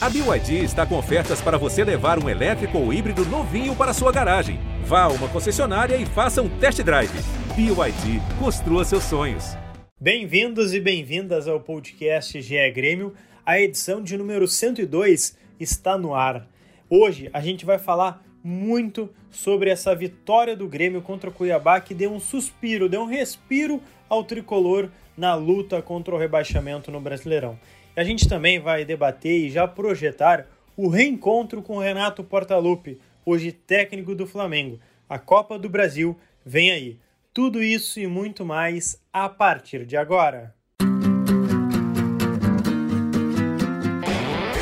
A BYD está com ofertas para você levar um elétrico ou híbrido novinho para sua garagem. Vá a uma concessionária e faça um test drive. BYD, construa seus sonhos. Bem-vindos e bem-vindas ao podcast GE Grêmio. A edição de número 102 está no ar. Hoje a gente vai falar muito sobre essa vitória do Grêmio contra o Cuiabá que deu um suspiro, deu um respiro ao tricolor na luta contra o rebaixamento no Brasileirão. A gente também vai debater e já projetar o reencontro com Renato Portaluppi, hoje técnico do Flamengo. A Copa do Brasil vem aí. Tudo isso e muito mais a partir de agora.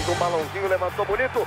Um balãozinho, levantou bonito.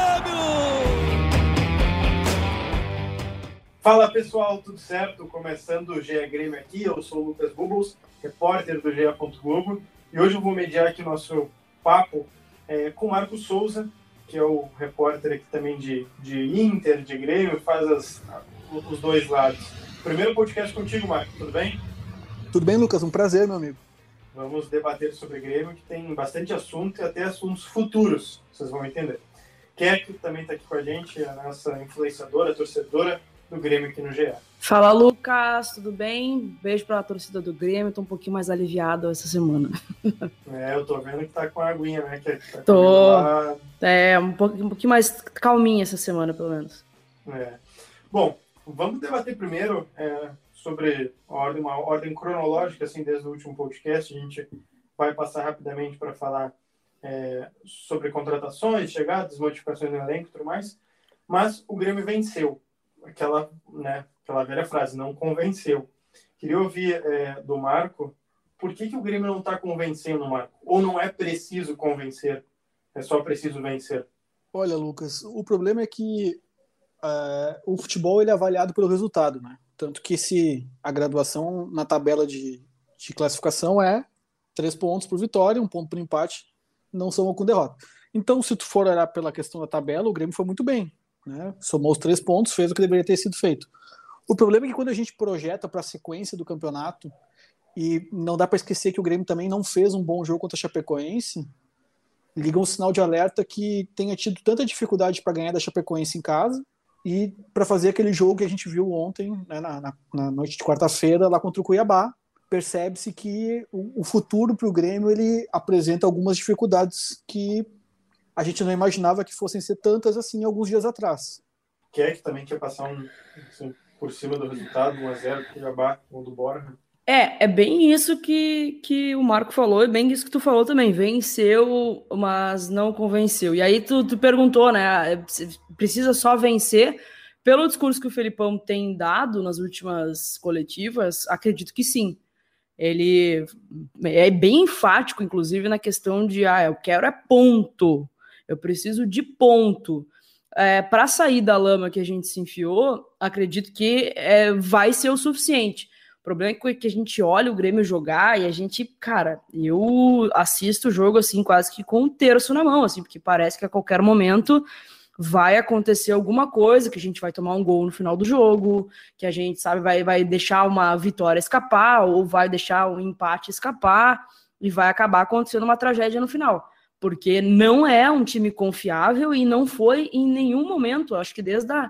Fala pessoal, tudo certo? Começando o GE Grêmio aqui, eu sou o Lucas Bubbles, repórter do GE. Globo, e hoje eu vou mediar aqui nosso papo é, com o Marco Souza, que é o repórter aqui também de, de Inter, de Grêmio, faz as, os dois lados. Primeiro podcast contigo, Marco, tudo bem? Tudo bem, Lucas? Um prazer, meu amigo. Vamos debater sobre Grêmio, que tem bastante assunto e até assuntos futuros, vocês vão entender. Keck também está aqui com a gente, a nossa influenciadora, torcedora, do Grêmio aqui no GE. Fala, Lucas, tudo bem? Beijo para a torcida do Grêmio, tô um pouquinho mais aliviado essa semana. É, eu tô vendo que tá com a aguinha, né? Que tá tô. É, um pouquinho, um pouquinho mais calminha essa semana, pelo menos. É. Bom, vamos debater primeiro é, sobre ordem, uma ordem cronológica, assim, desde o último podcast. A gente vai passar rapidamente para falar é, sobre contratações, chegadas, modificações no elenco e tudo mais. Mas o Grêmio venceu aquela, né, aquela velha frase, não convenceu. Queria ouvir é, do Marco por que, que o Grêmio não está convencendo Marco? Ou não é preciso convencer? É só preciso vencer? Olha, Lucas, o problema é que uh, o futebol ele é avaliado pelo resultado, né? Tanto que se a graduação na tabela de, de classificação é três pontos por vitória, um ponto por empate, não são com derrota. Então, se tu for olhar pela questão da tabela, o Grêmio foi muito bem. Né? Somou os três pontos, fez o que deveria ter sido feito. O problema é que quando a gente projeta para a sequência do campeonato, e não dá para esquecer que o Grêmio também não fez um bom jogo contra a Chapecoense, liga um sinal de alerta que tenha tido tanta dificuldade para ganhar da Chapecoense em casa e para fazer aquele jogo que a gente viu ontem, né, na, na, na, noite de quarta-feira, lá contra o Cuiabá. Percebe-se que o, o futuro para o Grêmio ele apresenta algumas dificuldades que a gente não imaginava que fossem ser tantas assim alguns dias atrás. Quer que também quer passar um assim, por cima do resultado, 1x0 do Cuiabá ou do Borja? É, é bem isso que, que o Marco falou, é bem isso que tu falou também. Venceu, mas não convenceu. E aí tu, tu perguntou, né? Precisa só vencer. Pelo discurso que o Felipão tem dado nas últimas coletivas, acredito que sim. Ele é bem enfático, inclusive, na questão de ah, eu quero é ponto eu preciso de ponto. É, para sair da lama que a gente se enfiou, acredito que é, vai ser o suficiente. O problema é que a gente olha o Grêmio jogar e a gente, cara, eu assisto o jogo assim, quase que com um terço na mão, assim, porque parece que a qualquer momento vai acontecer alguma coisa, que a gente vai tomar um gol no final do jogo, que a gente, sabe, vai, vai deixar uma vitória escapar, ou vai deixar um empate escapar, e vai acabar acontecendo uma tragédia no final porque não é um time confiável e não foi em nenhum momento, acho que desde a,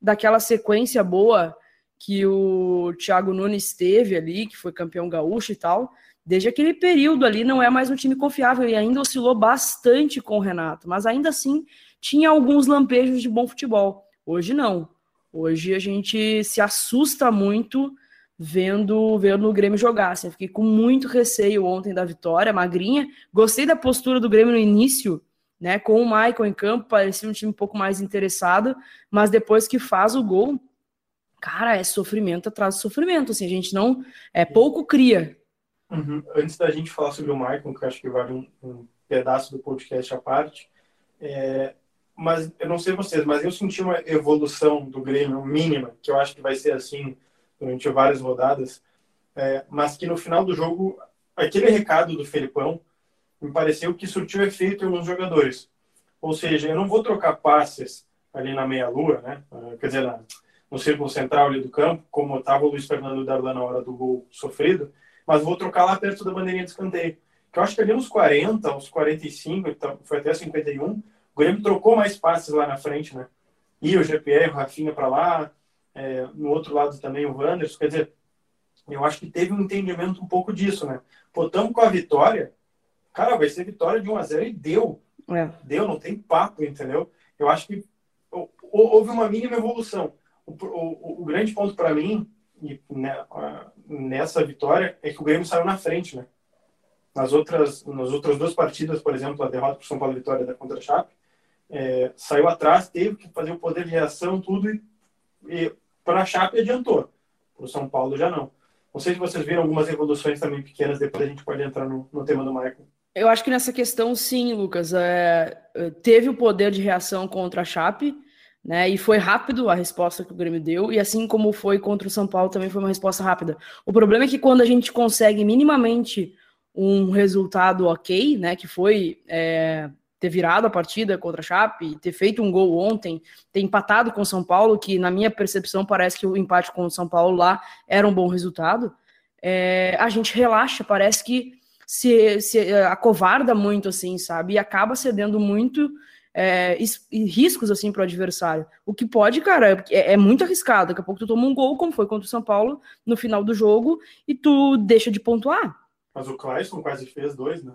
daquela sequência boa que o Thiago Nunes teve ali, que foi campeão gaúcho e tal, desde aquele período ali não é mais um time confiável e ainda oscilou bastante com o Renato, mas ainda assim tinha alguns lampejos de bom futebol. Hoje não. Hoje a gente se assusta muito vendo, vendo o Grêmio jogar. Assim, eu fiquei com muito receio ontem da vitória, magrinha. Gostei da postura do Grêmio no início, né? Com o Michael em campo, parecia um time um pouco mais interessado, mas depois que faz o gol, cara, é sofrimento atrás de sofrimento. Assim, a gente não. É pouco cria. Uhum. Antes da gente falar sobre o Michael, que acho que vale um, um pedaço do podcast à parte, É, mas eu não sei vocês, mas eu senti uma evolução do Grêmio mínima, que eu acho que vai ser assim durante várias rodadas, é, mas que no final do jogo, aquele recado do Felipão me pareceu que surtiu efeito em alguns jogadores. Ou seja, eu não vou trocar passes ali na meia-lua, né? quer dizer, na, no círculo central ali do campo, como estava o Luiz Fernando Darlan na hora do gol sofrido, mas vou trocar lá perto da bandeirinha de escanteio. Que eu acho que ali nos 40, uns 45, então, foi até 51, o Grêmio trocou mais passes lá na frente, né? E o GPR, o Rafinha para lá, é, no outro lado também o Wanderson, quer dizer, eu acho que teve um entendimento um pouco disso, né? Pô, tamo com a vitória, cara, vai ser vitória de 1 a 0 e deu. É. Deu, não tem papo, entendeu? Eu acho que houve uma mínima evolução. O, o, o grande ponto para mim, e, né, nessa vitória, é que o Grêmio saiu na frente, né? Nas outras, nas outras duas partidas, por exemplo, a derrota para São Paulo Vitória da contra a Chape, é, saiu atrás, teve que fazer o poder de reação, tudo, e, e para a Chape adiantou. Para o São Paulo já não. Não sei se vocês viram algumas evoluções também pequenas, depois a gente pode entrar no, no tema do Michael. Eu acho que nessa questão, sim, Lucas. É, é, teve o poder de reação contra a Chape, né? E foi rápido a resposta que o Grêmio deu, e assim como foi contra o São Paulo, também foi uma resposta rápida. O problema é que quando a gente consegue minimamente um resultado ok, né? Que foi é, ter virado a partida contra a Chape, ter feito um gol ontem, ter empatado com o São Paulo, que na minha percepção parece que o empate com o São Paulo lá era um bom resultado, é, a gente relaxa, parece que se, se é, acovarda muito, assim, sabe? E acaba cedendo muito é, riscos, assim, para o adversário. O que pode, cara, é, é, muito arriscado. Daqui a pouco tu toma um gol, como foi contra o São Paulo, no final do jogo, e tu deixa de pontuar. Mas o Clayson quase fez dois, né?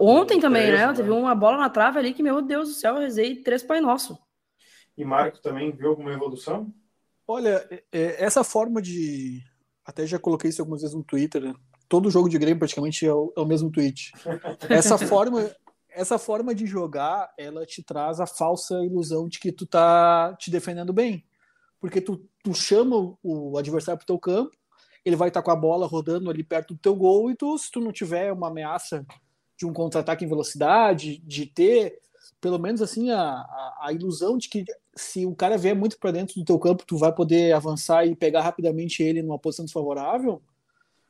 Ontem também, três, né? Teve uma bola na trave ali que, meu Deus do céu, eu rezei três Pai Nosso. E Marco também viu alguma evolução? Olha, essa forma de. Até já coloquei isso algumas vezes no Twitter, né? Todo jogo de Grêmio praticamente é o, é o mesmo tweet. Essa forma, essa forma de jogar, ela te traz a falsa ilusão de que tu tá te defendendo bem. Porque tu, tu chama o adversário pro teu campo, ele vai estar com a bola rodando ali perto do teu gol, e tu, se tu não tiver uma ameaça de um contra-ataque em velocidade, de ter pelo menos assim a, a, a, ilusão de que se o cara vier muito para dentro do teu campo, tu vai poder avançar e pegar rapidamente ele numa posição desfavorável.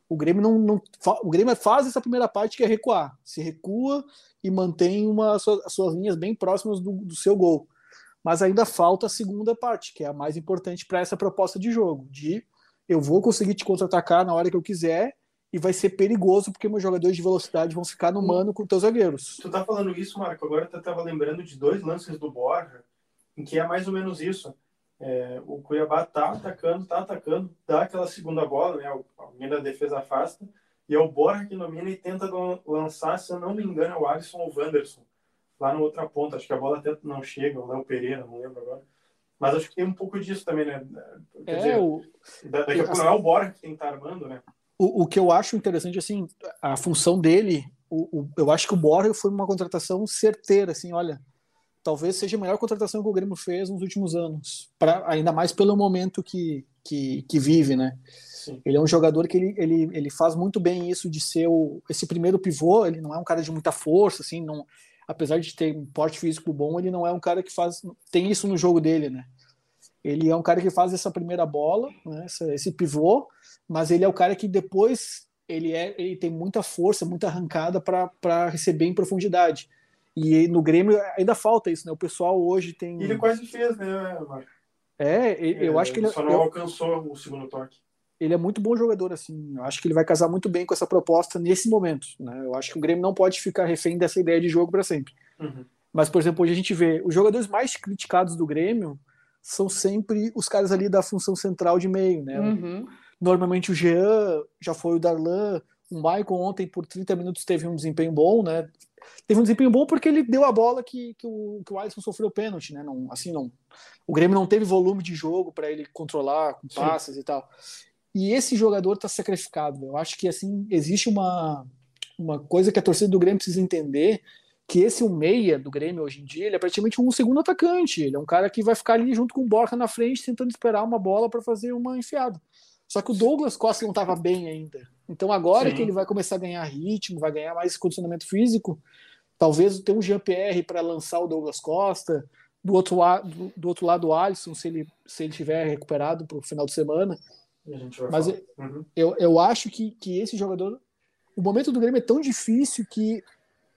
O Grêmio não, não o Grêmio faz essa primeira parte que é recuar, se recua e mantém uma as suas linhas bem próximas do, do seu gol. Mas ainda falta a segunda parte, que é a mais importante para essa proposta de jogo, de eu vou conseguir te contra-atacar na hora que eu quiser e vai ser perigoso porque meus jogadores de velocidade vão ficar no hum. mano com teus zagueiros. Tu tá falando isso, Marco, agora eu tava lembrando de dois lances do Borja, em que é mais ou menos isso. É, o Cuiabá tá atacando, tá atacando, dá aquela segunda bola, né? Alguém da defesa afasta, e é o Borja que domina e tenta lançar, se eu não me engano, é o Alisson ou o Wanderson, lá na outra ponta. Acho que a bola até não chega, o Pereira, não lembro agora. Mas acho que tem um pouco disso também, né? Quer é, dizer, o... daqui a pouco não é o Borja que tem que estar tá armando, né? O, o que eu acho interessante, assim, a função dele, o, o, eu acho que o Borja foi uma contratação certeira, assim, olha, talvez seja a melhor contratação que o Grêmio fez nos últimos anos, pra, ainda mais pelo momento que, que, que vive, né? Sim. Ele é um jogador que ele, ele, ele faz muito bem isso de ser o, esse primeiro pivô, ele não é um cara de muita força, assim, não, apesar de ter um porte físico bom, ele não é um cara que faz, tem isso no jogo dele, né? Ele é um cara que faz essa primeira bola, né, esse pivô, mas ele é o cara que depois ele, é, ele tem muita força, muita arrancada para receber em profundidade. E no Grêmio ainda falta isso, né? O pessoal hoje tem. Ele quase fez, né, Marco? É, eu é, acho que ele. Só não eu, alcançou o segundo toque. Ele é muito bom jogador, assim. Eu acho que ele vai casar muito bem com essa proposta nesse momento. Né? Eu acho que o Grêmio não pode ficar refém dessa ideia de jogo para sempre. Uhum. Mas, por exemplo, hoje a gente vê os jogadores mais criticados do Grêmio são sempre os caras ali da função central de meio, né? Uhum. Normalmente o Jean, já foi o Darlan, o Michael ontem por 30 minutos teve um desempenho bom, né? Teve um desempenho bom porque ele deu a bola que, que, o, que o Alisson sofreu pênalti, né? Não, assim, não. O Grêmio não teve volume de jogo para ele controlar com passes Sim. e tal. E esse jogador está sacrificado. Eu acho que assim existe uma, uma coisa que a torcida do Grêmio precisa entender que esse um meia do Grêmio hoje em dia, ele é praticamente um segundo atacante. Ele é um cara que vai ficar ali junto com o Borja na frente, tentando esperar uma bola para fazer uma enfiada. Só que o Douglas Costa não estava bem ainda. Então agora Sim. que ele vai começar a ganhar ritmo, vai ganhar mais condicionamento físico, talvez ter um Jean-Pierre para lançar o Douglas Costa, do outro, lado, do outro lado o Alisson, se ele, se ele tiver recuperado para o final de semana. Mas eu, uhum. eu, eu acho que, que esse jogador. O momento do Grêmio é tão difícil que.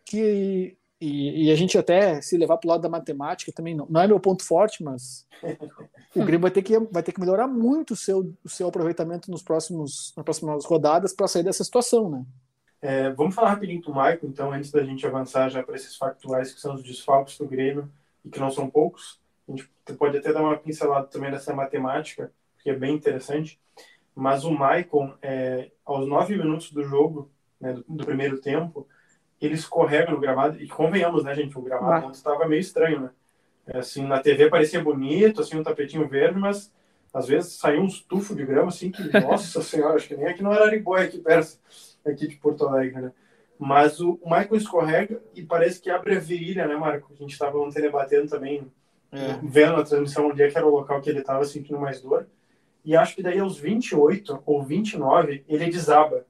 que e, e a gente até se levar para o lado da matemática também não, não é meu ponto forte, mas o Grêmio vai ter que, vai ter que melhorar muito o seu, o seu aproveitamento nos próximos, nas próximas rodadas para sair dessa situação, né? É, vamos falar rapidinho do Michael, então, antes da gente avançar já para esses factuais que são os desfalques do Grêmio e que não são poucos. A gente pode até dar uma pincelada também nessa matemática, que é bem interessante. Mas o Maicon, é, aos nove minutos do jogo, né, do, do, primeiro tempo, ele escorrega no gramado. E convenhamos, né, gente? O gramado estava meio estranho, né? É, assim, na TV parecia bonito, assim, um tapetinho verde, mas às vezes saiu um estufo de grama, assim, que, nossa senhora, acho que nem aqui no Araribóia, aqui perto, aqui de Porto Alegre, né? Mas o, o Michael escorrega e parece que abre a virilha, né, Marco? A gente estava ontem debatendo também, é. vendo a transmissão onde é que era o local que ele estava sentindo mais dor. E acho que daí aos 28 ou 29 ele desaba.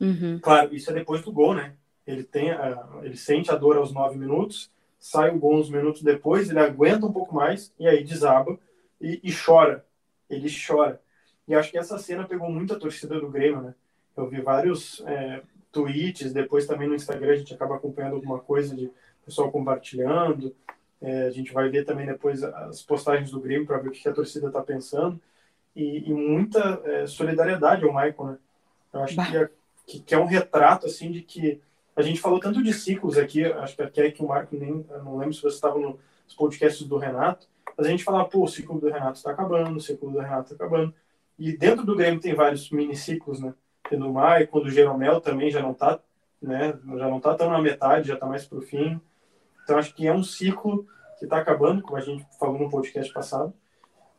Uhum. Claro, isso é depois do gol, né? Ele, tem a, ele sente a dor aos 9 minutos, sai o gol uns minutos depois, ele aguenta um pouco mais e aí desaba e, e chora. Ele chora. E acho que essa cena pegou muito a torcida do Grêmio, né? Eu vi vários é, tweets, depois também no Instagram a gente acaba acompanhando alguma coisa de pessoal compartilhando. É, a gente vai ver também depois as postagens do Grêmio para ver o que a torcida está pensando. E, e muita é, solidariedade ao Michael, né? Eu acho que é, que, que, é um retrato, assim, de que a gente falou tanto de ciclos aqui, acho que aqui é que o Marco nem, não lembro se você estava nos podcasts do Renato, mas a gente falava, pô, o ciclo do Renato está acabando, o ciclo do Renato está acabando. E dentro do Grêmio tem vários miniciclos, né? no Mai, quando o Jeromel também já não está né, já não tá tão na metade, já está mais para o fim. Então acho que é um ciclo que está acabando, como a gente falou no podcast passado,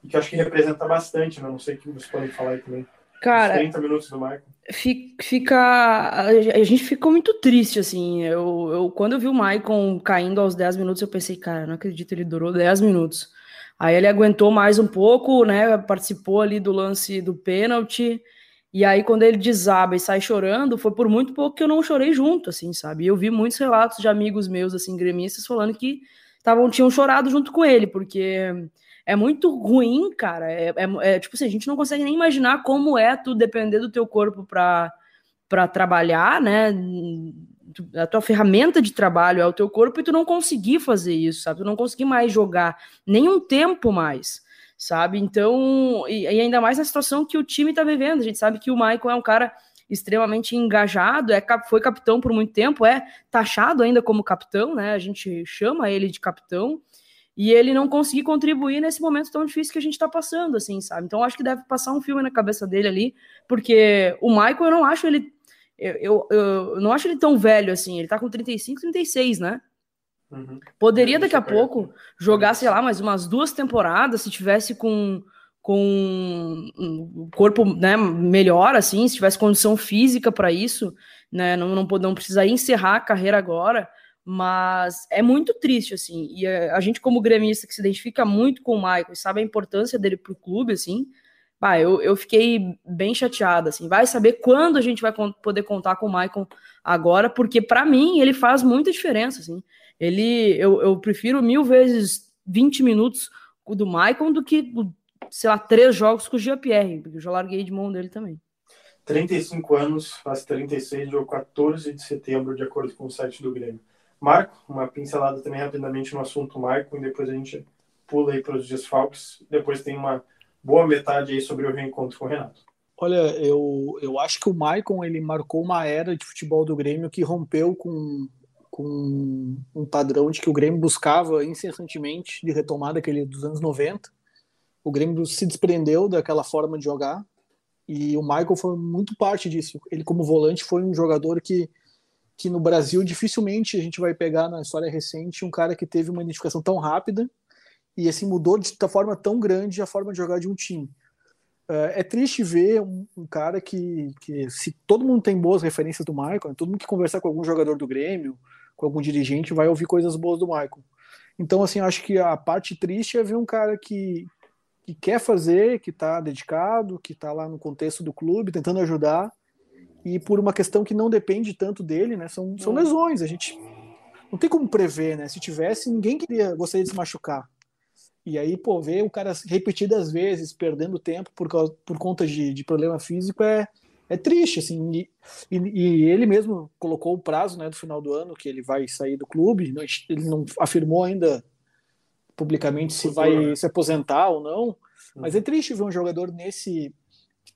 e que acho que representa bastante, né? Não sei o que vocês podem falar aí também. Cara, Os 30 minutos do Michael. Fica. A gente ficou muito triste, assim. Eu, eu, quando eu vi o Maicon caindo aos 10 minutos, eu pensei, cara, não acredito, ele durou 10 minutos. Aí ele aguentou mais um pouco, né? Participou ali do lance do pênalti. E aí, quando ele desaba e sai chorando, foi por muito pouco que eu não chorei junto, assim, sabe? E eu vi muitos relatos de amigos meus, assim, gremistas, falando que tavam, tinham chorado junto com ele, porque é muito ruim, cara. É, é, é, tipo assim, a gente não consegue nem imaginar como é tu depender do teu corpo para para trabalhar, né? A tua ferramenta de trabalho é o teu corpo e tu não conseguir fazer isso, sabe? Tu não conseguir mais jogar nem um tempo mais sabe? Então, e, e, ainda mais na situação que o time está vivendo. A gente sabe que o Michael é um cara extremamente engajado, é foi capitão por muito tempo, é taxado ainda como capitão, né? A gente chama ele de capitão. E ele não conseguir contribuir nesse momento tão difícil que a gente está passando, assim, sabe? Então, acho que deve passar um filme na cabeça dele ali, porque o Michael, eu não acho ele. Eu, eu, eu não acho ele tão velho assim. Ele tá com 35, 36, né? Uhum. Poderia daqui a pouco jogar, sei lá, mais umas duas temporadas, se tivesse com com um corpo né, melhor, assim, se tivesse condição física para isso, né, não, não, não precisaria encerrar a carreira agora, mas é muito triste, assim, e a, gente como gremista que se identifica muito com o Michael e sabe a importância dele para o clube, assim, bah, eu, eu fiquei bem chateada, assim, vai saber quando a gente vai poder contar com o Michael agora, porque para mim ele faz muita diferença, assim, ele, eu, eu prefiro mil vezes 20 minutos do Maicon do que, sei lá, três jogos com o Jean-Pierre, porque eu já larguei de mão dele também. 35 anos, faz 36, dia 14 de setembro, de acordo com o site do Grêmio. Marco, uma pincelada também rapidamente no assunto Marco, e depois a gente pula aí para os desfalques. Depois tem uma boa metade aí sobre o reencontro com o Renato. Olha, eu, eu acho que o Maicon ele marcou uma era de futebol do Grêmio que rompeu com com um padrão de que o Grêmio buscava incessantemente de retomada aquele dos anos 90. O Grêmio se desprendeu daquela forma de jogar e o Michael foi muito parte disso. Ele como volante foi um jogador que que no Brasil dificilmente a gente vai pegar na história recente um cara que teve uma identificação tão rápida e assim mudou de forma tão grande a forma de jogar de um time. É, é triste ver um, um, cara que, que, se todo mundo tem boas referências do Michael, todo mundo que conversar com algum jogador do Grêmio, com algum dirigente, vai ouvir coisas boas do Michael. Então, assim, acho que a parte triste é ver um cara que, que quer fazer, que está dedicado, que está lá no contexto do clube, tentando ajudar, e por uma questão que não depende tanto dele, né? São, são lesões. A gente, não tem como prever, né? Se tivesse, ninguém queria gostaria de se machucar. E aí, pô, ver o cara repetidas vezes perdendo tempo por, causa, por conta de, de problema físico é, é triste, assim. E, e, e, ele mesmo colocou o prazo né, do final do ano que ele vai sair do clube. Ele não afirmou ainda publicamente se vai se aposentar ou não. Mas é triste ver um jogador nesse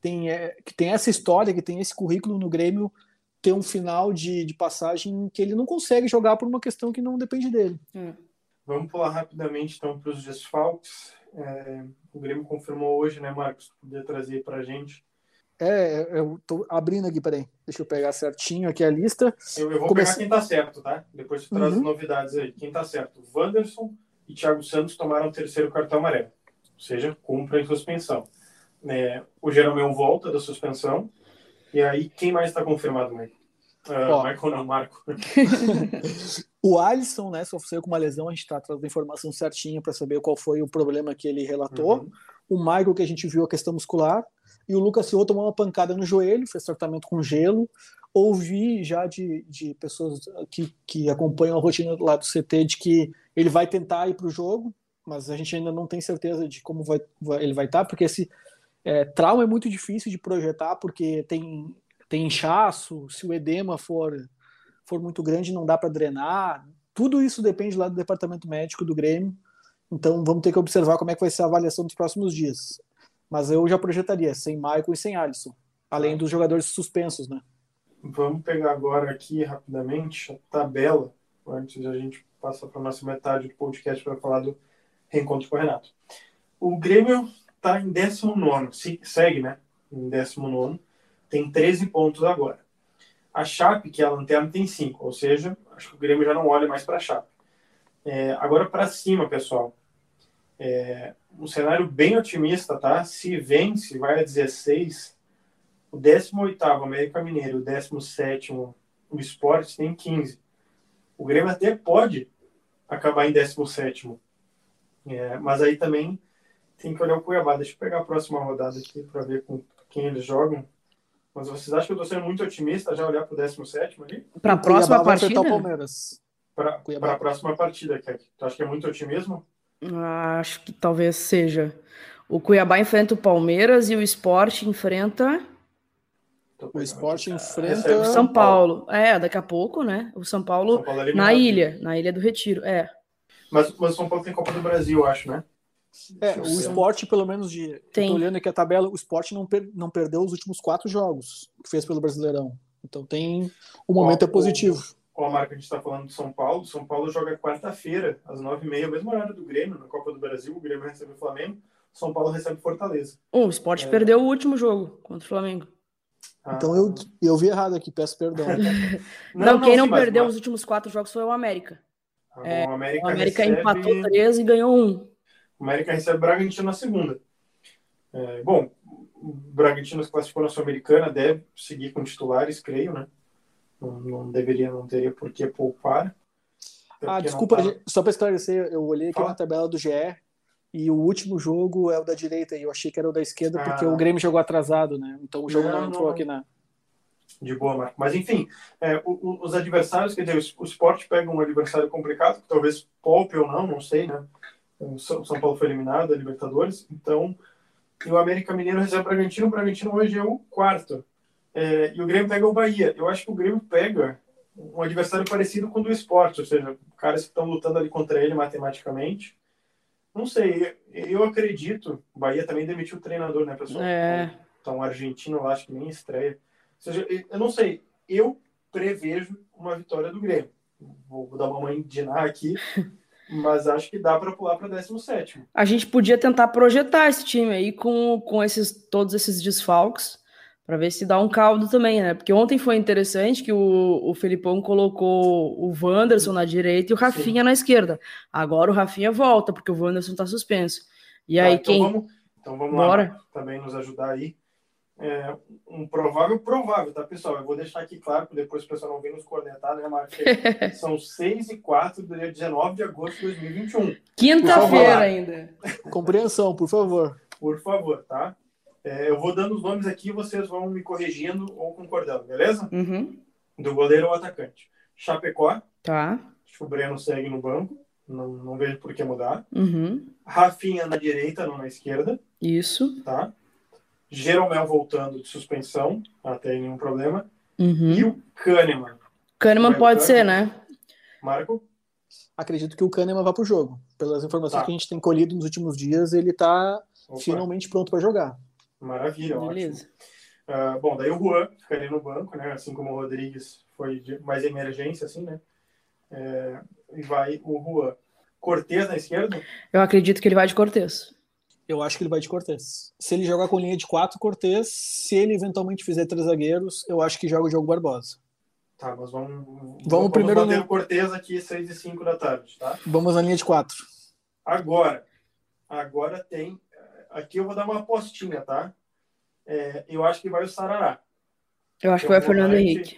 tem, é, que tem essa história, que tem esse currículo no Grêmio, ter um final de, de passagem que ele não consegue jogar por uma questão que não depende dele. Hum. Vamos pular rapidamente então para os desfalques. É, o Grêmio confirmou hoje, né, Marcos? Podia trazer para a gente. É, eu tô abrindo aqui, peraí. Deixa eu pegar certinho aqui a lista. Eu, eu vou Comece... pegar quem tá certo, tá? Depois tu traz uhum. novidades aí. Quem tá certo? Wanderson e Thiago Santos tomaram o terceiro cartão amarelo. Ou seja, cumprem suspensão. É, o Jeromel volta da suspensão. E aí, quem mais está confirmado, Michael? Uh, Michael não, Marco. o Alisson, né, sofreu com uma lesão, a gente está trazendo informação certinha para saber qual foi o problema que ele relatou. Uhum. O Michael, que a gente viu a questão muscular. E o Lucas Silva tomou uma pancada no joelho, fez tratamento com gelo. Ouvi já de, de pessoas que, que acompanham a rotina lá do CT de que ele vai tentar ir para o jogo, mas a gente ainda não tem certeza de como vai, vai ele vai estar, tá, porque esse é, trauma é muito difícil de projetar, porque tem, tem inchaço, se o edema for, for muito grande, não dá para drenar. Tudo isso depende lá do departamento médico do Grêmio. Então vamos ter que observar como é que vai ser a avaliação dos próximos dias. Mas eu já projetaria sem Michael e sem Alisson, além dos jogadores suspensos, né? Vamos pegar agora aqui rapidamente a tabela, antes a gente passar para a nossa metade do podcast para falar do reencontro com o Renato. O Grêmio está em 19, segue, né? Em 19, tem 13 pontos agora. A Chape, que é a lanterna, tem 5, ou seja, acho que o Grêmio já não olha mais para a Chape. É, agora para cima, pessoal. É, um cenário bem otimista, tá? Se vence, vai a 16, o 18 América Mineiro, o 17 o Esporte tem 15. O Grêmio até pode acabar em 17. É, mas aí também tem que olhar o Cuiabá. Deixa eu pegar a próxima rodada aqui para ver com quem eles jogam. Mas vocês acham que eu estou sendo muito otimista já olhar para o 17 ali? Para a próxima partida? Para a próxima partida, Kek. Tu acha que é muito otimismo? Acho que talvez seja. O Cuiabá enfrenta o Palmeiras e o Esporte enfrenta. O Esporte enfrenta o São Paulo. É, daqui a pouco, né? O São Paulo, São Paulo é na ilha, na Ilha do Retiro. É. Mas, mas o São Paulo tem Copa do Brasil, acho, né? É, o esporte, pelo menos, de. Tem. Tô olhando aqui a tabela, o esporte não, per, não perdeu os últimos quatro jogos que fez pelo Brasileirão. Então tem. O momento é positivo. Qual a marca a gente está falando de São Paulo? São Paulo joga quarta-feira, às nove e meia, o mesmo horário do Grêmio, na Copa do Brasil. O Grêmio recebe o Flamengo, São Paulo recebe Fortaleza. o esporte é... perdeu o último jogo contra o Flamengo. Ah, então eu, eu vi errado aqui, peço perdão. não, não, quem não, sim, perdeu mas... os últimos quatro jogos foi o América. Ah, é, o América, o América recebe... empatou três e ganhou um. O América recebe o Bragantino na segunda. É, bom, o Bragantino se classificou na Sul-Americana, deve seguir com titulares, creio, né? Não, não deveria, não teria por que poupar. Ah, desculpa, tá... só para esclarecer, eu olhei aqui Fala. na tabela do GE e o último jogo é o da direita e eu achei que era o da esquerda ah. porque o Grêmio jogou atrasado, né? Então o jogo não, não entrou não. aqui na. De boa, Marco. Mas enfim, é, os adversários, quer dizer, o, o esporte pega um adversário complicado, que talvez poupe ou não, não sei, né? O São Paulo foi eliminado da Libertadores, então. E o América Mineiro recebe o Bragantino, o Bragantino hoje é o quarto. É, e o Grêmio pega o Bahia. Eu acho que o Grêmio pega um adversário parecido com o do esporte, ou seja, caras que estão lutando ali contra ele matematicamente. Não sei, eu acredito. O Bahia também demitiu o treinador, né, pessoal? É. Então, um argentino lá, acho que nem estreia. Ou seja, eu não sei, eu prevejo uma vitória do Grêmio. Vou, vou dar uma mãe de Ná aqui. mas acho que dá para pular para 17. A gente podia tentar projetar esse time aí com, com esses todos esses desfalques para ver se dá um caldo também, né? Porque ontem foi interessante que o, o Felipão colocou o Wanderson na direita e o Rafinha Sim. na esquerda. Agora o Rafinha volta, porque o Wanderson está suspenso. E tá, aí então quem. Vamos, então vamos Bora. lá também nos ajudar aí. É, um provável, provável, tá, pessoal? Eu vou deixar aqui claro, para depois o pessoal não vir nos cornetar, né, Marcos? São 6 e 4 do dia 19 de agosto de 2021. Quinta-feira ainda. Compreensão, por favor. Por favor, tá? É, eu vou dando os nomes aqui e vocês vão me corrigindo ou concordando, beleza? Uhum. Do goleiro ao atacante. Chapecó. Tá. Acho que o Breno segue no banco. Não, não vejo por que mudar. Uhum. Rafinha na direita, não na esquerda. Isso. Tá? Jeromel voltando de suspensão, até nenhum problema. Uhum. E o Kahneman. Kahneman Vai, pode o ser, Kahneman. né? Marco? Acredito que o Kahneman vá pro jogo. Pelas informações Tá. que a gente tem colhido nos últimos dias, ele tá Opa, finalmente pronto para jogar. Maravilha, ótimo. Beleza. Ah, bom, daí o Juan ficaria no banco, né? Assim como o Rodrigues foi de mais emergência, assim, né? É, e vai o Juan. Cortez na esquerda? Eu acredito que ele vai de Cortez. Eu acho que ele vai de Cortez. Se ele jogar com linha de quatro, Cortez. Se ele eventualmente fizer três zagueiros, eu acho que joga o Diogo Barbosa. Tá, mas vamos. Vamos primeiro manter no- o Cortez aqui 6 e 5 da tarde, tá? Vamos na linha de quatro. Agora, agora tem. Aqui eu vou dar uma apostinha, tá? É, eu acho que vai o Sarará. Eu acho que vai o Fernando Henrique.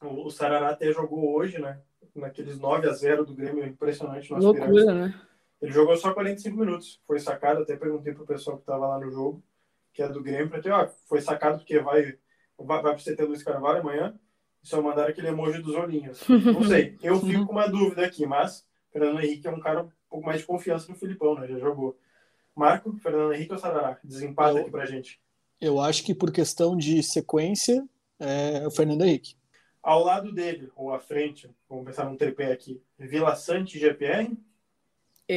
O, o Sarará até jogou hoje, né? Naqueles 9 a 0 do Grêmio, impressionante. no. Loucura, né? Ele jogou só 45 minutos. Foi sacado, até perguntei pro pessoal que estava lá no jogo, que é do Grêmio, ter, ó, foi sacado porque vai, vai, vai pro CT Luiz Carvalho amanhã. E só mandaram aquele emoji dos olhinhos. Não sei, eu fico com uma dúvida aqui, mas Fernando Henrique é um cara um pouco mais de confiança no Filipão, né? Já jogou. Marco, Fernando Henrique ou Sarará? Desempata Eu- aqui pra gente. Eu acho que por questão de sequência, é o Fernando Henrique. Ao lado dele, ou à frente, vamos pensar num tripé aqui, Vila Sante e GPR.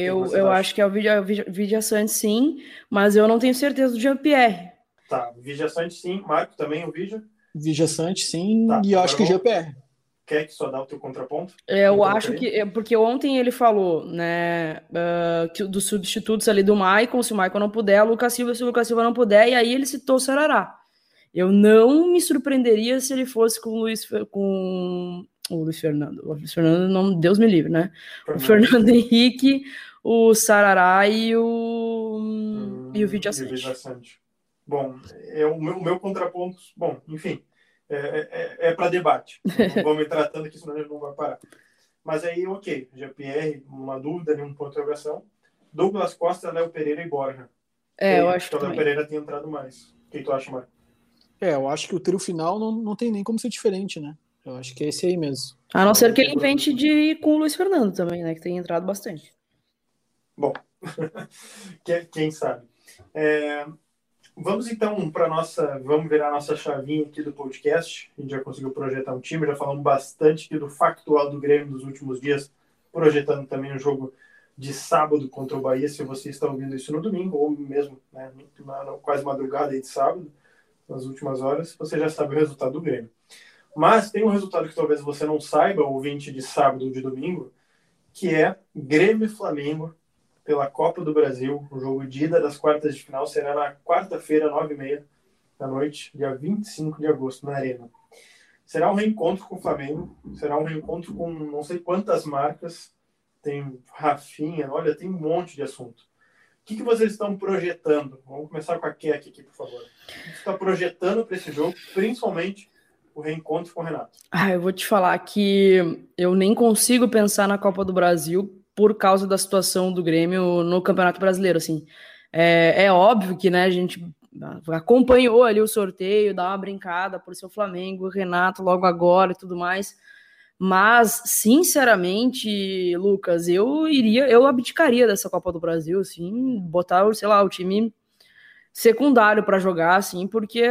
Eu, eu acha? acho que é o Vidia, Vidia, Vidia Santos, sim, mas eu não tenho certeza do Jean-Pierre. Tá, Vigia Sante sim, Marco também o Vigia. Vigia Sante, sim, Tá, e eu acho que agora GPR. Quer que só dá o teu contraponto? Eu Então, acho que. é, Porque ontem ele falou, né, ah, que dos substitutos ali do Maicon, se o Maicon não puder, o Lucas Silva, se o Lucas Silva não puder, e aí ele citou o Sarará. Eu não me surpreenderia se ele fosse com o Luiz, com o Luiz Fernando. O Luiz Fernando, não, Deus me livre, né? O Fernando Henrique, o Sarará e o, Hum, e o Vidia E o Sante. Vidia Sante. Bom, é o meu, meu contraponto. Bom, enfim, é, é, para debate. Não vamos entrar tanto que senão a gente não vai parar. Mas aí, ok, GPR, uma dúvida, nenhum ponto de interrogação. Douglas Costa, Léo Pereira e Borja. É, eu E acho que o Léo também. Pereira tem entrado mais. O que tu acha, Marco? É, eu acho que o trio final não, não tem nem como ser diferente, né? Eu acho que é esse aí mesmo. A não ser que ele invente de ir com o Luiz Fernando também, né? Que tem entrado bastante. Bom, quem, sabe. É, vamos então para nossa, vamos virar a nossa chavinha aqui do podcast. A gente já conseguiu projetar um time, já falamos bastante aqui do factual do Grêmio nos últimos dias, projetando também o jogo de sábado contra o Bahia, se você está ouvindo isso no domingo, ou mesmo né, na, na quase madrugada aí de sábado, nas últimas horas, você já sabe o resultado do Grêmio. Mas tem um resultado que talvez você não saiba, ouvinte de sábado ou de domingo, que é Grêmio Flamengo pela Copa do Brasil. O jogo de ida das quartas de final será na quarta-feira, nove e meia da noite, dia 25 de agosto, na Arena. Será um reencontro com o Flamengo, será um reencontro com não sei quantas marcas. Tem Rafinha, olha, tem um monte de assunto. O que, que vocês estão projetando? Vamos começar com a Keck aqui, por favor. O que você está projetando para esse jogo, principalmente o reencontro com o Renato? Ah, eu vou te falar que eu nem consigo pensar na Copa do Brasil por causa da situação do Grêmio no Campeonato Brasileiro, assim. É, é óbvio que, né, a gente acompanhou ali o sorteio, dá uma brincada por ser o Flamengo, Renato logo agora e tudo mais. Mas, sinceramente, Lucas, eu iria, eu abdicaria dessa Copa do Brasil, assim, botar, sei lá, o time secundário para jogar, assim, porque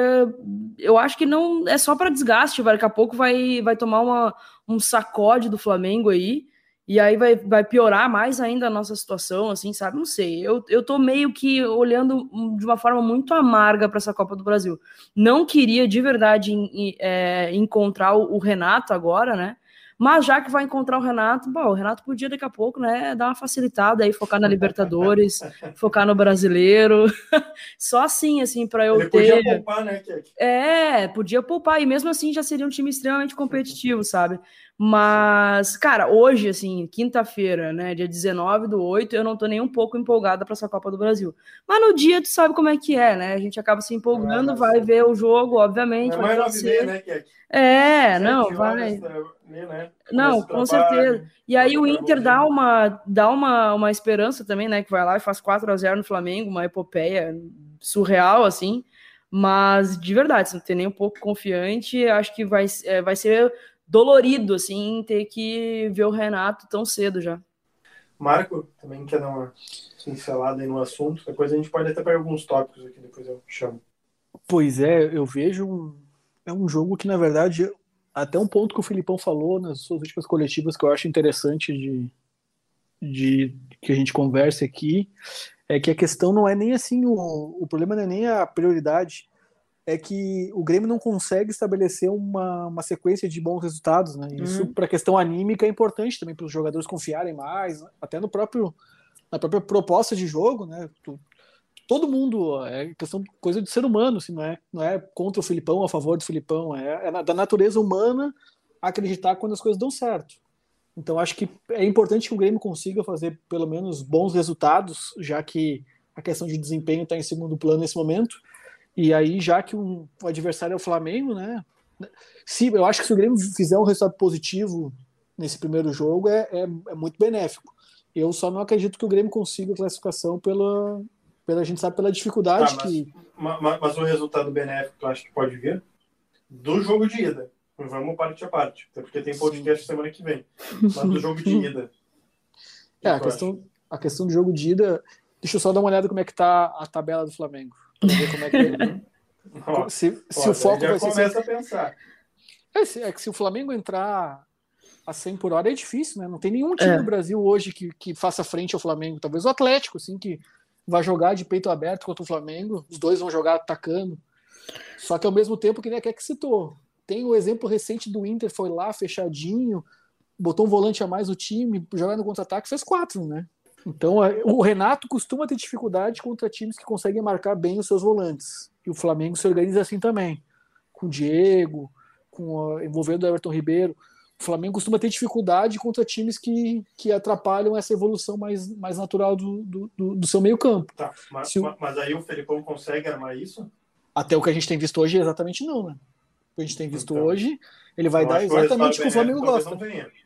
eu acho que não é só para desgaste, vai, daqui a pouco vai, vai tomar uma, um sacode do Flamengo aí, e aí vai, vai piorar mais ainda a nossa situação, assim, sabe? Não sei. Eu, eu tô meio que olhando de uma forma muito amarga para essa Copa do Brasil. Não queria de verdade em- é, encontrar o Renato agora, né? Mas já que vai encontrar o Renato, bom, o Renato podia daqui a pouco, né, dar uma facilitada aí, focar na Libertadores, focar no brasileiro. Só assim, assim, para eu Ele ter. podia poupar, né, Keck? É, podia poupar, e mesmo assim já seria um time extremamente competitivo, sabe? Mas, cara, hoje, assim, quinta-feira, né, dia 19 do 8, eu não tô nem um pouco empolgada para essa Copa do Brasil. Mas no dia, tu sabe como é que é, né? A gente acaba se empolgando, É, vai ver o jogo, obviamente. É vai mais torcer. meia, né? É, não, vai. né? Não, Começa o com certeza. E aí o Inter dá uma, dá uma, uma esperança também, né? Que vai lá e faz 4 a 0 no Flamengo, uma epopeia surreal, assim. Mas, de verdade, se não tem nem um pouco confiante, acho que vai, é, vai ser dolorido, assim, ter que ver o Renato tão cedo já. Marco, também quer dar uma pincelada aí no assunto. Depois a gente pode até pegar alguns tópicos aqui, depois eu chamo. Pois é, eu vejo um, é um jogo que, na verdade, até um ponto que o Filipão falou nas suas últimas coletivas que eu acho interessante de, de que a gente converse aqui, é que a questão não é nem assim, o, o problema não é nem a prioridade, é que o Grêmio não consegue estabelecer uma, uma sequência de bons resultados, né? Isso Uhum. para a questão anímica é importante também para os jogadores confiarem mais, até no próprio na própria proposta de jogo, né? Tu- todo mundo é questão coisa de ser humano, assim, não é não é contra o Filipão, a favor do Filipão, é, é da natureza humana acreditar quando as coisas dão certo. Então acho que é importante que o Grêmio consiga fazer pelo menos bons resultados, já que a questão de desempenho está em segundo plano nesse momento. E aí, já que um, o adversário é o Flamengo, né? Se, eu acho que se o Grêmio fizer um resultado positivo nesse primeiro jogo, é, é, é muito benéfico. Eu só não acredito que o Grêmio consiga a classificação pela, pela a gente sabe pela dificuldade Tá, mas- que. Ma- ma- Mas, o resultado benéfico, tu acha que pode vir? Do jogo de ida. Vamos parte a parte. Até porque tem podcast semana que vem. Mas do jogo de ida. É, a questão, a questão do jogo de ida. Deixa eu só dar uma olhada como é que tá a tabela do Flamengo. Pra ver como é que. Ó, se se ó, o foco já vai ser. começa a pensar. É, é que se o Flamengo entrar a 100 por hora é difícil, né? Não tem nenhum time É. no Brasil hoje que, que faça frente ao Flamengo. Talvez o Atlético, assim, que vai jogar de peito aberto contra o Flamengo. Os dois vão jogar atacando. Só que ao mesmo tempo, que nem a que citou. Tem o exemplo recente do Inter, foi lá fechadinho, botou um volante a mais no time, jogando contra-ataque, fez quatro, né? Então, é, o Renato costuma ter dificuldade contra times que conseguem marcar bem os seus volantes. E o Flamengo se organiza assim também. Com o Diego, com a, envolvendo o Everton Ribeiro. O Flamengo costuma ter dificuldade contra times que, que atrapalham essa evolução mais, mais natural do, do, do- do seu meio-campo. Tá, mas, o- ma- mas aí o Felipão consegue armar isso? Até o que a gente tem visto hoje, exatamente não, né? O que a gente tem visto Então, hoje, ele vai dar exatamente o que o resultado Flamengo gosta. não.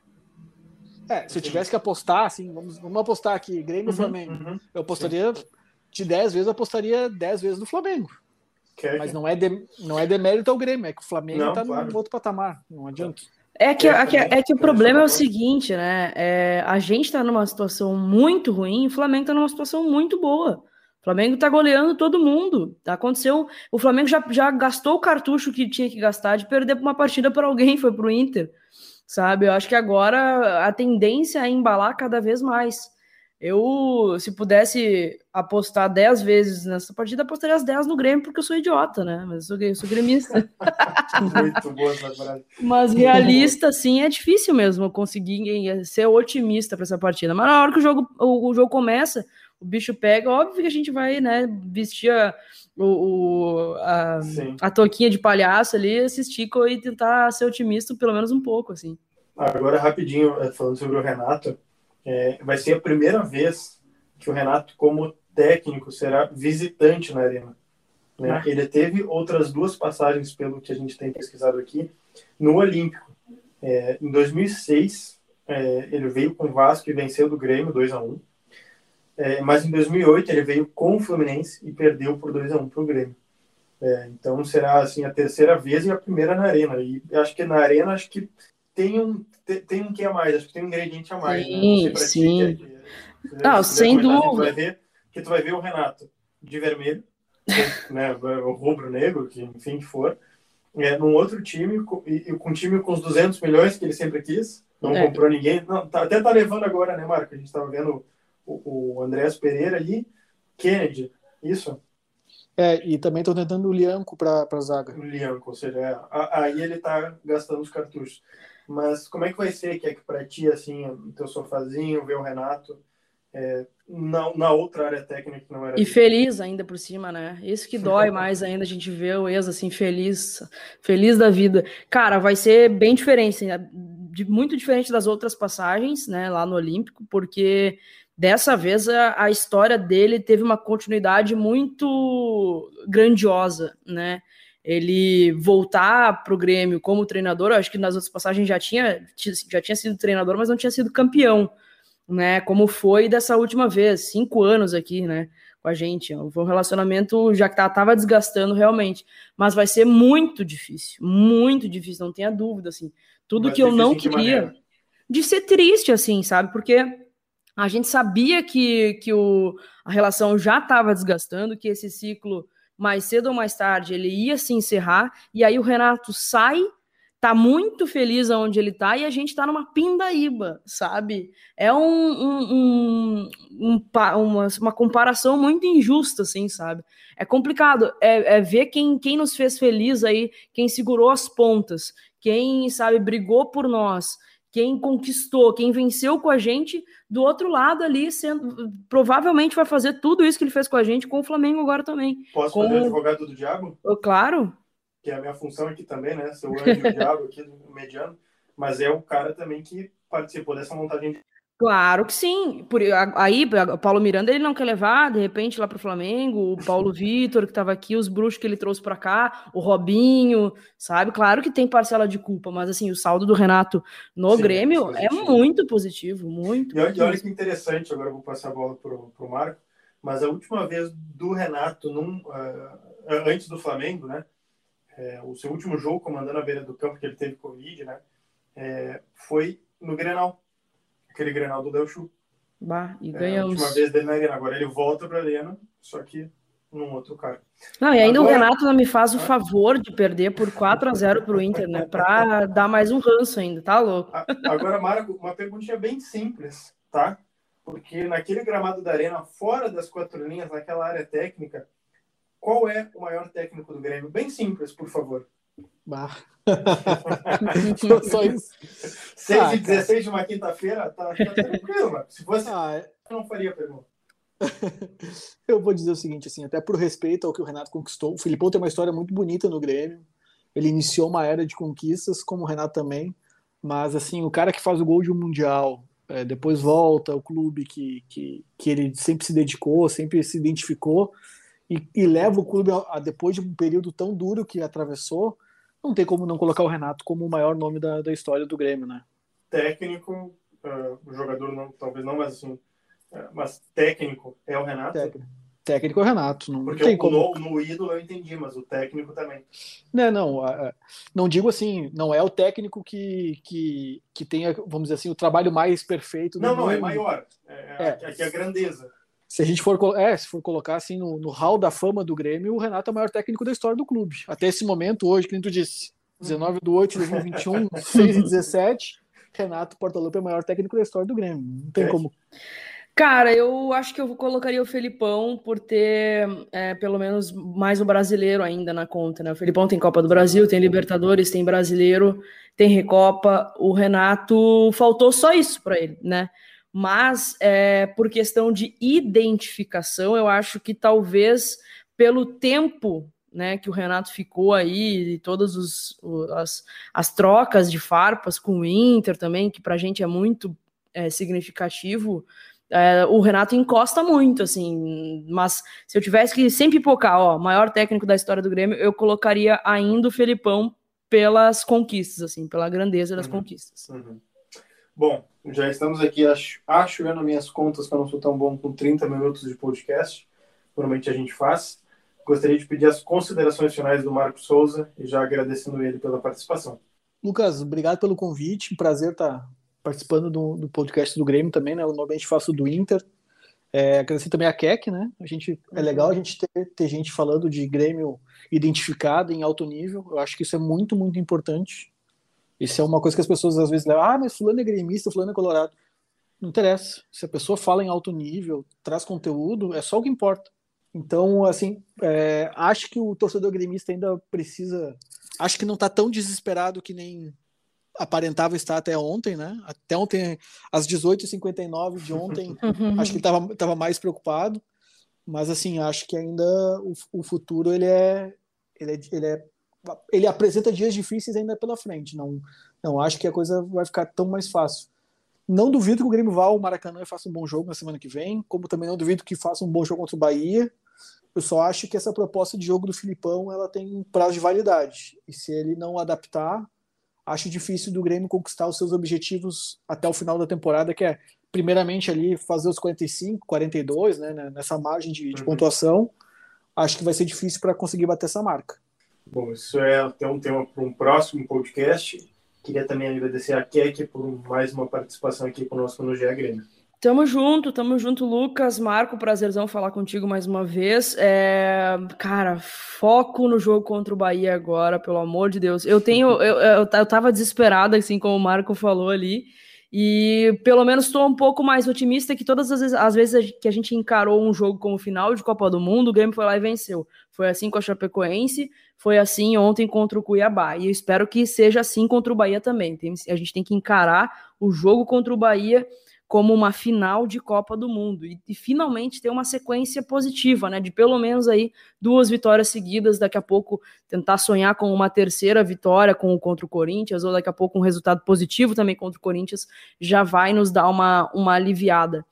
É, se eu tivesse que apostar, assim, vamos, vamos apostar aqui, Grêmio e Flamengo. Uhum. Eu apostaria de 10 vezes, eu apostaria 10 vezes no Flamengo. Quer- Mas não é, de, não é demérito ao Grêmio, é que o Flamengo Não, tá claro. num outro patamar. Não adianta. É que, É, que, é que o problema é o seguinte, né? É, a gente tá numa situação muito ruim, o Flamengo tá numa situação muito boa. O Flamengo tá goleando todo mundo. Aconteceu. O Flamengo já, já gastou o cartucho que tinha que gastar de perder uma partida para alguém, foi pro Inter. Sabe? Eu acho que agora a tendência é embalar cada vez mais. Eu, se pudesse apostar 10 vezes nessa partida, apostaria as 10 no Grêmio, porque eu sou idiota, né? Mas eu sou, eu sou gremista. Muito boa essa frase. Mas realista, sim, é difícil mesmo conseguir ser otimista para essa partida. Mas na hora que o jogo, o, o jogo começa, o bicho pega, óbvio que a gente vai, né, vestir a, o, o- a, a touquinha de palhaço ali, assistir e tentar ser otimista pelo menos um pouco, assim. Agora, rapidinho, eh, falando sobre o Renato, eh, vai ser a primeira vez que o Renato, como técnico, será visitante na Arena. né? Ah. Ele teve outras duas passagens, pelo que a gente tem pesquisado aqui, no Olímpico. Eh, em 2006, eh, ele veio com o Vasco e venceu do Grêmio 2 a 1 Eh, mas em 2008 ele veio com o Fluminense e perdeu por 2 a 1 para o Grêmio. Eh, então será assim a terceira vez e a primeira na Arena. E acho que na Arena acho que tem um tem, um que a mais, acho que tem um ingrediente a mais. né? Sim, ti, sim. que é- que- Não, sem dúvida. Ver que tu vai ver o Renato de vermelho, né, o rubro-negro, que enfim que for, é, num outro time e, e com um time com os 200 milhões que ele sempre quis, não É. comprou ninguém, não, tá- até tá levando agora, né, Marco? A gente tava vendo o, o Andrés Pereira ali, Kennedy, isso, É, e também tô tentando o Lianco pra, pra zaga. o Lianco, ou seja, é, a- aí ele tá gastando os cartuchos. Mas como é que vai ser, que é que pra ti, assim, no teu sofazinho, ver o Renato é, na, na outra área técnica que não era E feliz ainda por cima, né? Isso que dói mais ainda, a gente vê o ex assim, feliz, feliz da vida. Cara, vai ser bem diferente, né? de, muito diferente das outras passagens, né, lá no Olímpico, porque dessa vez a, a história dele teve uma continuidade muito grandiosa, né? Ele voltar para o Grêmio como treinador, acho que nas outras passagens já tinha, já tinha sido treinador, mas não tinha sido campeão. né? Como foi dessa última vez, cinco anos aqui, né? Com a gente. Foi um relacionamento já que tá, tava desgastando realmente. Mas vai ser muito difícil, muito difícil, não tenha dúvida, assim. Tudo que eu não que queria. De ser triste, assim, sabe? Porque a gente sabia que, que o, a relação já estava desgastando, que esse ciclo, mais cedo ou mais tarde, ele ia se encerrar, e aí o Renato sai tá muito feliz aonde ele tá e a gente tá numa pindaíba, sabe? É um, um, um, um uma, uma, comparação muito injusta, assim, sabe? É complicado, é, é, ver quem, quem nos fez feliz aí, quem segurou as pontas, quem, sabe, brigou por nós, quem conquistou, quem venceu com a gente, do outro lado ali, sendo, provavelmente vai fazer tudo isso que ele fez com a gente com o Flamengo agora também. Posso com... fazer advogado do diabo? Claro que é a minha função aqui também, né? Ser o anjo do diabo aqui do mediano, mas é o cara também que participou dessa montagem de Claro que sim. Por, aí, o Paulo Miranda ele não quer levar, de repente, lá para o Flamengo, o Paulo Vitor, que estava aqui, os bruxos que ele trouxe para cá, o Robinho, sabe? Claro que tem parcela de culpa, mas assim, o saldo do Renato no sim, Grêmio é, é muito positivo, muito. E, olha, olha que interessante, agora eu vou passar a bola para o Marco, mas a última vez do Renato, num, uh, antes do Flamengo, né? é, o seu último jogo comandando a beira do campo, que ele teve Covid, né? É, foi no Grenal, aquele Grenal do Del Chu. Bah, e ganhamos. É, a última vez dele na Arena. Agora ele volta para a Arena, só que num outro cara. Não, e ainda Agora... o Renato não me faz o favor de perder por 4 a 0 para o Inter, né? Para dar mais um ranço ainda, tá louco? Agora, Marco, uma perguntinha bem simples, tá? Porque naquele gramado da Arena, fora das quatro linhas, naquela área técnica, qual é o maior técnico do Grêmio? Bem simples, por favor. Bah. Só isso. 6 ah, e 16 de uma quinta-feira, tá, tá tranquilo, mano. Se fosse, ah, é... eu não faria a pergunta. eu vou dizer o seguinte, assim, até por respeito ao que o Renato conquistou, o Filipão tem uma história muito bonita no Grêmio. Ele iniciou uma era de conquistas, como o Renato também. Mas, assim, o cara que faz o gol de um Mundial, é, depois volta, o clube que, que, que ele sempre se dedicou, sempre se identificou, e, e leva o clube a, a, depois de um período tão duro que atravessou, não tem como não colocar o Renato como o maior nome da, da história do Grêmio, né? Técnico, uh, o jogador não, talvez não, mas assim, uh, mas técnico é o Renato. Técnico. Técnico é o Renato. Não Porque tem o, como... no, no ídolo eu entendi, mas o técnico também. Não, não. Não digo assim, não é o técnico que, que, que tenha, vamos dizer assim, o trabalho mais perfeito. Não, não, é maior. É, é. é. a grandeza se a gente for, é, se for colocar assim no, no hall da fama do Grêmio, o Renato é o maior técnico da história do clube. Até esse momento, hoje, que tu disse, 19 de 8 de 2021, 6 e 17, Renato Portaluppi é o maior técnico da história do Grêmio. Não tem é. como. Cara, eu acho que eu colocaria o Felipão por ter é, pelo menos mais o brasileiro ainda na conta, né? O Felipão tem Copa do Brasil, tem Libertadores, tem brasileiro, tem Recopa. O Renato faltou só isso para ele, né? Mas é, por questão de identificação, eu acho que talvez pelo tempo né, que o Renato ficou aí, e todas os, as, as trocas de farpas com o Inter também, que para a gente é muito é, significativo, é, o Renato encosta muito, assim, mas se eu tivesse que sempre pipocar, ó, maior técnico da história do Grêmio, eu colocaria ainda o Felipão pelas conquistas, assim, pela grandeza das uhum. conquistas. Uhum. Bom, já estamos aqui, acho, acho eu, nas minhas contas, que eu não sou tão bom com 30 minutos de podcast. Normalmente a gente faz. Gostaria de pedir as considerações finais do Marco Souza e já agradecendo ele pela participação. Lucas, obrigado pelo convite. Prazer estar participando do, do podcast do Grêmio também, né? Eu normalmente faço do Inter. É, agradecer também a Keck, né? A gente, é legal a gente ter, ter gente falando de Grêmio identificado em alto nível. Eu acho que isso é muito, muito importante. Isso é uma coisa que as pessoas às vezes levam, ah, mas fulano é gremista, fulano é colorado. Não interessa. Se a pessoa fala em alto nível, traz conteúdo, é só o que importa. Então, assim, é, acho que o torcedor gremista ainda precisa. Acho que não está tão desesperado que nem aparentava estar até ontem, né? Até ontem, às 18h59 de ontem, acho que ele estava tava mais preocupado. Mas, assim, acho que ainda o, o futuro ele é, ele é, ele é ele apresenta dias difíceis ainda pela frente. Não, não acho que a coisa vai ficar tão mais fácil. Não duvido que o Grêmio vá ao Maracanã e faça um bom jogo na semana que vem, como também não duvido que faça um bom jogo contra o Bahia. Eu só acho que essa proposta de jogo do Filipão ela tem prazo de validade. E se ele não adaptar, acho difícil do Grêmio conquistar os seus objetivos até o final da temporada, que é primeiramente ali fazer os 45, 42, né, nessa margem de, de uhum. pontuação, acho que vai ser difícil para conseguir bater essa marca. Bom, isso é até um tema para um próximo podcast. Queria também agradecer a Kek por mais uma participação aqui conosco no GE Grêmio. Tamo junto, tamo junto, Lucas. Marco, prazerzão falar contigo mais uma vez. É, cara, foco no jogo contra o Bahia agora, pelo amor de Deus. Eu tenho, eu, eu, eu tava desesperada, assim como o Marco falou ali. E pelo menos estou um pouco mais otimista que todas as vezes, as vezes que a gente encarou um jogo como final de Copa do Mundo, o Grêmio foi lá e venceu. Foi assim com a Chapecoense, foi assim ontem contra o Cuiabá. E eu espero que seja assim contra o Bahia também. Tem, a gente tem que encarar o jogo contra o Bahia como uma final de Copa do Mundo e, e, finalmente ter uma sequência positiva, né? De pelo menos aí duas vitórias seguidas, daqui a pouco tentar sonhar com uma terceira vitória com, contra o Corinthians, ou daqui a pouco um resultado positivo também contra o Corinthians, já vai nos dar uma, uma aliviada.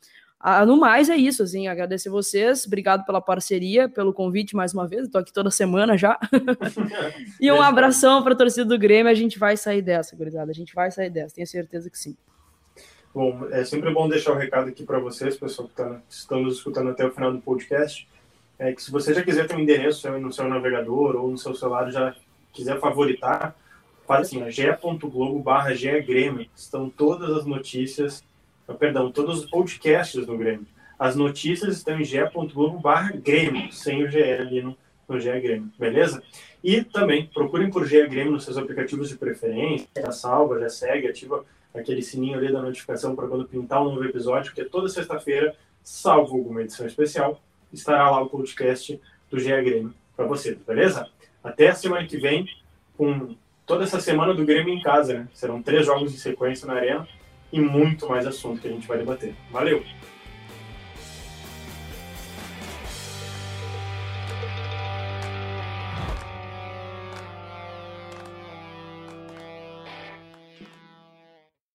Ah, no mais é isso, assim, agradecer vocês, obrigado pela parceria, pelo convite mais uma vez, estou aqui toda semana já. e um abração para a torcida do Grêmio, a gente vai sair dessa, gurizada, a gente vai sair dessa, tenho certeza que sim. Bom, é sempre bom deixar o um recado aqui para vocês, pessoal que tá, estão nos escutando até o final do podcast, é que se você já quiser ter um endereço no seu navegador ou no seu celular, já quiser favoritar, faz assim, ge.globo barra. Estão todas as notícias, perdão, todos os podcasts do Grêmio. As notícias estão em ge.globo barra Grêmio, sem o GE ali no, no GE Grêmio, beleza? E também procurem por GE Grêmio nos seus aplicativos de preferência, já salva, já segue, ativa aquele sininho ali da notificação para quando pintar um novo episódio, porque toda sexta-feira, salvo alguma edição especial, estará lá o podcast do GE Grêmio para você, beleza? Até a semana que vem, com toda essa semana do Grêmio em casa, né? Serão três jogos em sequência na Arena e muito mais assunto que a gente vai debater. Valeu!